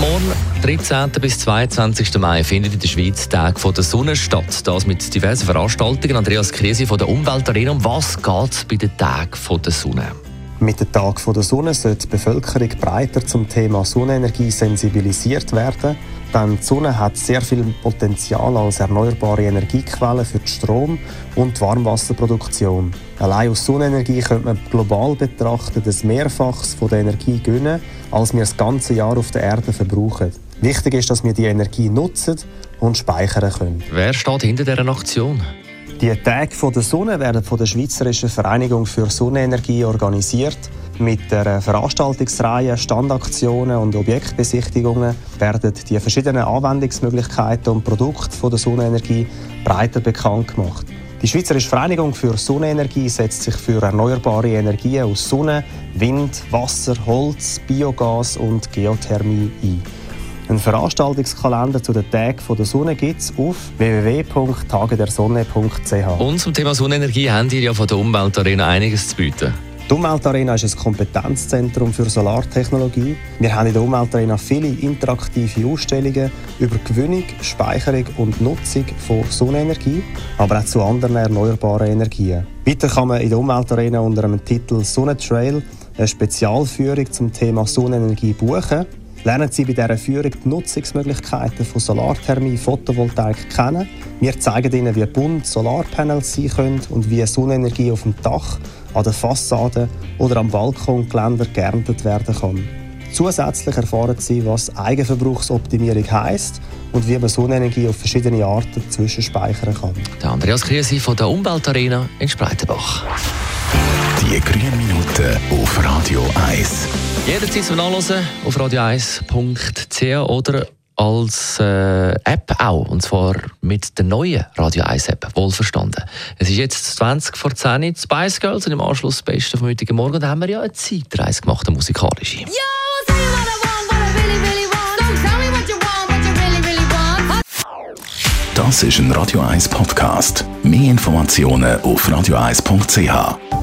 morgen, 13. bis 22. Mai, findet in der Schweiz Tag von der Sonne statt. Das mit diversen Veranstaltungen. Andreas Krise von der Umweltarena. Um was geht es bei den Tag von der Sonne? Mit dem Tag der Sonne sollte die Bevölkerung breiter zum Thema Sonnenenergie sensibilisiert werden. Denn die Sonne hat sehr viel Potenzial als erneuerbare Energiequelle für die Strom- und die Warmwasserproduktion. Allein aus Sonnenenergie könnte man global betrachten das Mehrfaches von der Energie gewinnen, als wir das ganze Jahr auf der Erde verbrauchen. Wichtig ist, dass wir die Energie nutzen und speichern können. Wer steht hinter dieser Aktion? Die Tage der Sonne werden von der Schweizerischen Vereinigung für Sonnenenergie organisiert. Mit der Veranstaltungsreihe, Standaktionen und Objektbesichtigungen werden die verschiedenen Anwendungsmöglichkeiten und Produkte der Sonnenenergie breiter bekannt gemacht. Die Schweizerische Vereinigung für Sonnenenergie setzt sich für erneuerbare Energien aus Sonne, Wind, Wasser, Holz, Biogas und Geothermie ein. Ein Veranstaltungskalender zu den Tagen der Sonne gibt es auf www.tagedersonne.ch. Und zum Thema Sonnenenergie haben ihr ja von der Umweltarena einiges zu bieten. Die Umweltarena ist ein Kompetenzzentrum für Solartechnologie. Wir haben in der Umweltarena viele interaktive Ausstellungen über Gewinnung, Speicherung und Nutzung von Sonnenenergie, aber auch zu anderen erneuerbaren Energien. Weiter kann man in der Umweltarena unter dem Titel Sonnentrail eine Spezialführung zum Thema Sonnenenergie buchen. Lernen Sie bei dieser Führung die Nutzungsmöglichkeiten von Solarthermie, Photovoltaik kennen. Wir zeigen Ihnen, wie bunt Solarpanels sein können und wie Sonnenenergie auf dem Dach, an der Fassade oder am Balkongeländer geerntet werden kann. Zusätzlich erfahren Sie, was Eigenverbrauchsoptimierung heisst und wie man Sonnenenergie auf verschiedene Arten zwischenspeichern kann. Der Andreas Krise von der Umweltarena in Spreitenbach. Die grünen Minuten auf Radio 1. Jederzeit zum Nachlesen auf radio1.ch oder als äh, App auch. Und zwar mit der neuen Radio 1 App. Wohlverstanden. Es ist jetzt 20 vor 10 Uhr, Spice Girls und im Anschluss das Beste vom heutigen Morgen. Da haben wir ja eine Zeitreise gemacht, eine musikalische. Yo, I'll tell you what I want, what I really, really want. Don't tell me what you want, what you really, really want. Das ist ein Radio 1 Podcast. Mehr Informationen auf radio1.ch.